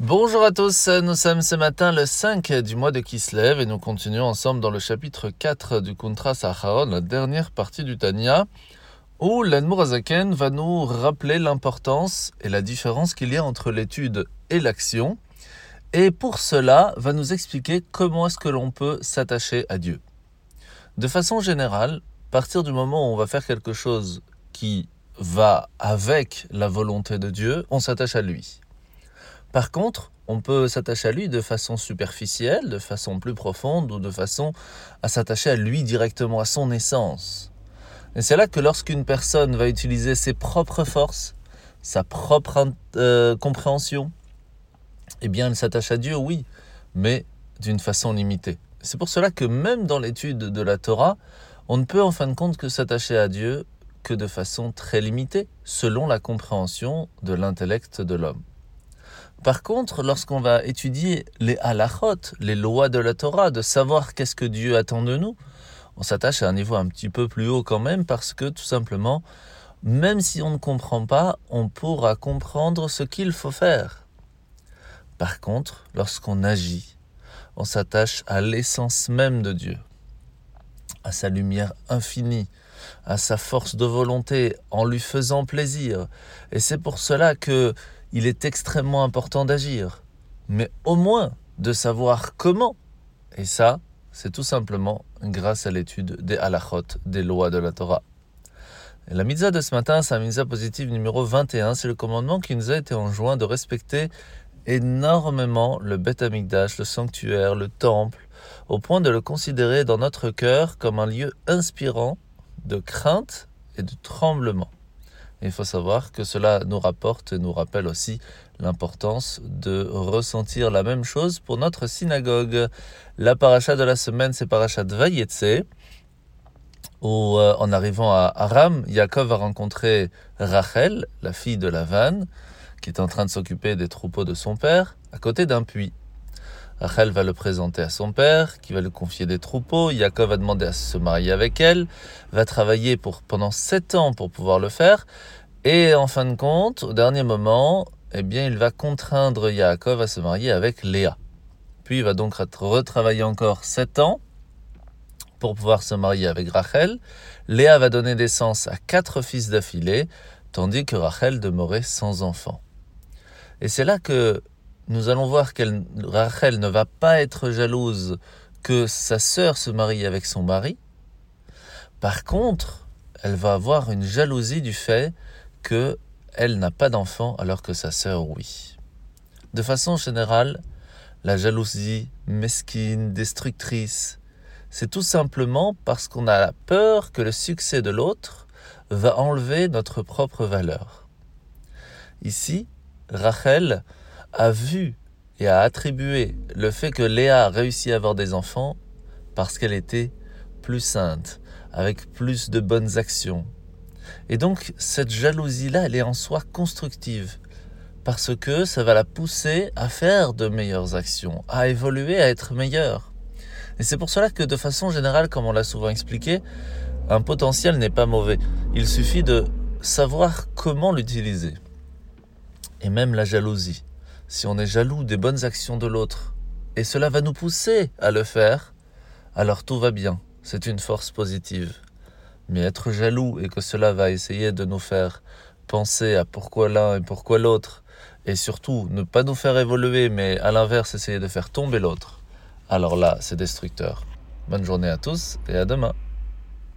Bonjour à tous, nous sommes ce matin le 5 du mois de Kislev et nous continuons ensemble dans le chapitre 4 du Kuntra Saharon, la dernière partie du Tanya, où l'Anmurazaken va nous rappeler l'importance et la différence qu'il y a entre l'étude et l'action, et pour cela va nous expliquer comment est-ce que l'on peut s'attacher à Dieu. De façon générale, à partir du moment où on va faire quelque chose qui va avec la volonté de Dieu, on s'attache à lui. Par contre, on peut s'attacher à lui de façon superficielle, de façon plus profonde ou de façon à s'attacher à lui directement, à son essence. Et c'est là que lorsqu'une personne va utiliser ses propres forces, sa propre euh, compréhension, eh bien elle s'attache à Dieu, oui, mais d'une façon limitée. C'est pour cela que même dans l'étude de la Torah, on ne peut en fin de compte que s'attacher à Dieu que de façon très limitée, selon la compréhension de l'intellect de l'homme. Par contre, lorsqu'on va étudier les halachot, les lois de la Torah, de savoir qu'est-ce que Dieu attend de nous, on s'attache à un niveau un petit peu plus haut quand même parce que tout simplement, même si on ne comprend pas, on pourra comprendre ce qu'il faut faire. Par contre, lorsqu'on agit, on s'attache à l'essence même de Dieu, à sa lumière infinie, à sa force de volonté, en lui faisant plaisir. Et c'est pour cela que il est extrêmement important d'agir, mais au moins de savoir comment. Et ça, c'est tout simplement grâce à l'étude des halachot, des lois de la Torah. la mitzvah de ce matin, c'est la mitzvah positive numéro 21, c'est le commandement qui nous a été enjoint de respecter énormément le Beth Amikdash, le sanctuaire, le temple, au point de le considérer dans notre cœur comme un lieu inspirant de crainte et de tremblement il faut savoir que cela nous rapporte et nous rappelle aussi l'importance de ressentir la même chose pour notre synagogue. La paracha de la semaine, c'est paracha de Vayetse, où euh, en arrivant à Aram, Yaakov va rencontrer Rachel, la fille de Lavan, qui est en train de s'occuper des troupeaux de son père, à côté d'un puits. Rachel va le présenter à son père, qui va lui confier des troupeaux. Yaakov va demander à se marier avec elle, va travailler pour, pendant sept ans pour pouvoir le faire. Et en fin de compte, au dernier moment, eh bien, il va contraindre Yaakov à se marier avec Léa. Puis il va donc retravailler encore sept ans pour pouvoir se marier avec Rachel. Léa va donner naissance à quatre fils d'affilée, tandis que Rachel demeurait sans enfant. Et c'est là que nous allons voir que Rachel ne va pas être jalouse que sa sœur se marie avec son mari. Par contre, elle va avoir une jalousie du fait que elle n'a pas d'enfant alors que sa sœur oui. De façon générale, la jalousie mesquine, destructrice, c'est tout simplement parce qu'on a peur que le succès de l'autre va enlever notre propre valeur. Ici, Rachel a vu et a attribué le fait que Léa a réussi à avoir des enfants parce qu'elle était plus sainte, avec plus de bonnes actions. Et donc cette jalousie-là, elle est en soi constructive, parce que ça va la pousser à faire de meilleures actions, à évoluer, à être meilleure. Et c'est pour cela que de façon générale, comme on l'a souvent expliqué, un potentiel n'est pas mauvais. Il suffit de savoir comment l'utiliser. Et même la jalousie si on est jaloux des bonnes actions de l'autre, et cela va nous pousser à le faire, alors tout va bien, c'est une force positive. Mais être jaloux et que cela va essayer de nous faire penser à pourquoi l'un et pourquoi l'autre, et surtout ne pas nous faire évoluer, mais à l'inverse essayer de faire tomber l'autre, alors là c'est destructeur. Bonne journée à tous et à demain.